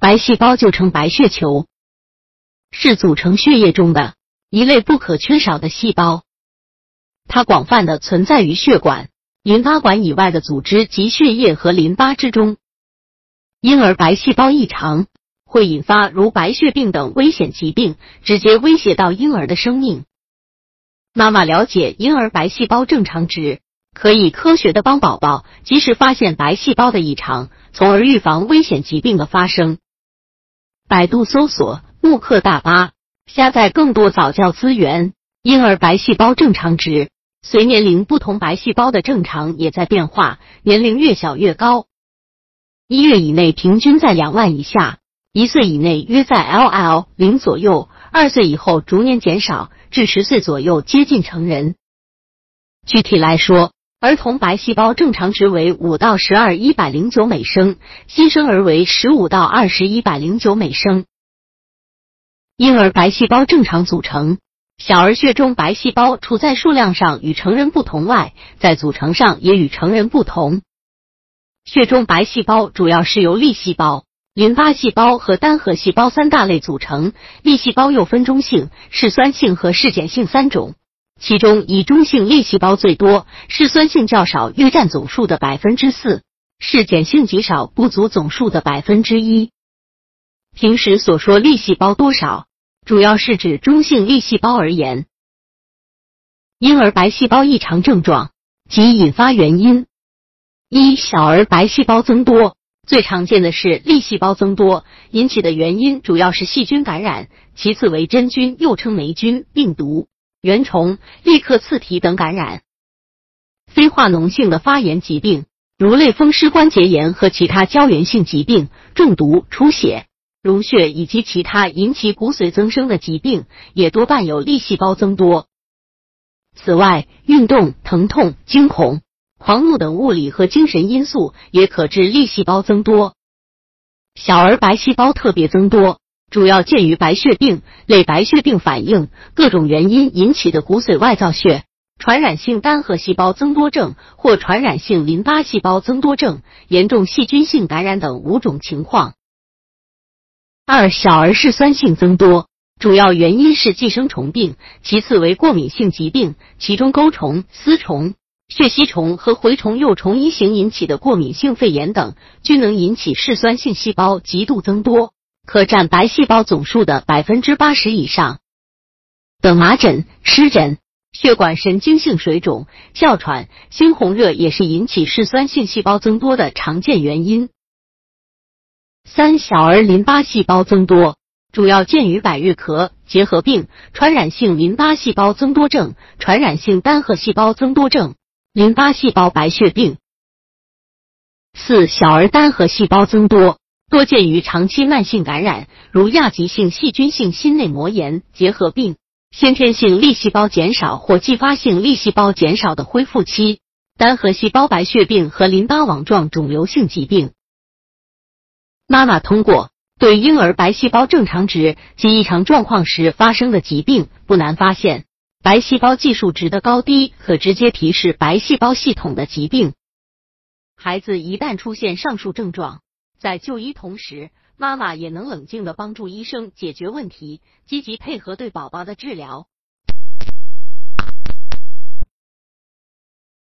白细胞就称白血球，是组成血液中的一类不可缺少的细胞。它广泛的存在于血管、淋巴管以外的组织及血液和淋巴之中。婴儿白细胞异常会引发如白血病等危险疾病，直接威胁到婴儿的生命。妈妈了解婴儿白细胞正常值，可以科学的帮宝宝及时发现白细胞的异常，从而预防危险疾病的发生。百度搜索“慕课大巴”，下载更多早教资源。婴儿白细胞正常值随年龄不同，白细胞的正常也在变化，年龄越小越高。一月以内平均在两万以下，一岁以内约在 LL 零左右，二岁以后逐年减少，至十岁左右接近成人。具体来说，儿童白细胞正常值为五到十二一百零九每升，新生儿为十五到二十一百零九每升。婴儿白细胞正常组成，小儿血中白细胞除在数量上与成人不同外，在组成上也与成人不同。血中白细胞主要是由粒细胞、淋巴细胞和单核细胞三大类组成。粒细胞又分中性、嗜酸性和嗜碱性三种，其中以中性粒细胞最多，嗜酸性较少，约占总数的百分之四；嗜碱性极少，不足总数的百分之一。平时所说粒细胞多少，主要是指中性粒细胞而言。婴儿白细胞异常症状及引发原因。一小儿白细胞增多，最常见的是粒细胞增多，引起的原因主要是细菌感染，其次为真菌，又称霉菌、病毒、原虫、立克刺体等感染。非化脓性的发炎疾病，如类风湿关节炎和其他胶原性疾病、中毒、出血、溶血以及其他引起骨髓增生的疾病，也多伴有粒细胞增多。此外，运动、疼痛、惊恐。狂怒等物理和精神因素也可致粒细胞增多。小儿白细胞特别增多，主要见于白血病、类白血病反应、各种原因引起的骨髓外造血、传染性单核细胞增多症或传染性淋巴细胞增多症、严重细菌性感染等五种情况。二、小儿嗜酸性增多，主要原因是寄生虫病，其次为过敏性疾病，其中钩虫、丝虫。血吸虫和蛔虫幼虫一型引起的过敏性肺炎等，均能引起嗜酸性细胞极度增多，可占白细胞总数的百分之八十以上。等麻疹、湿疹、血管神经性水肿、哮喘、猩红热也是引起嗜酸性细胞增多的常见原因。三、小儿淋巴细胞增多，主要见于百日咳、结核病、传染性淋巴细胞增多症、传染性单核细胞增多症。淋巴细胞白血病。四、小儿单核细胞增多，多见于长期慢性感染，如亚急性细菌性心内膜炎、结核病；先天性粒细胞减少或继发性粒细胞减少的恢复期；单核细胞白血病和淋巴网状肿瘤性疾病。妈妈通过对婴儿白细胞正常值及异常状况时发生的疾病，不难发现。白细胞计数值的高低可直接提示白细胞系统的疾病。孩子一旦出现上述症状，在就医同时，妈妈也能冷静的帮助医生解决问题，积极配合对宝宝的治疗。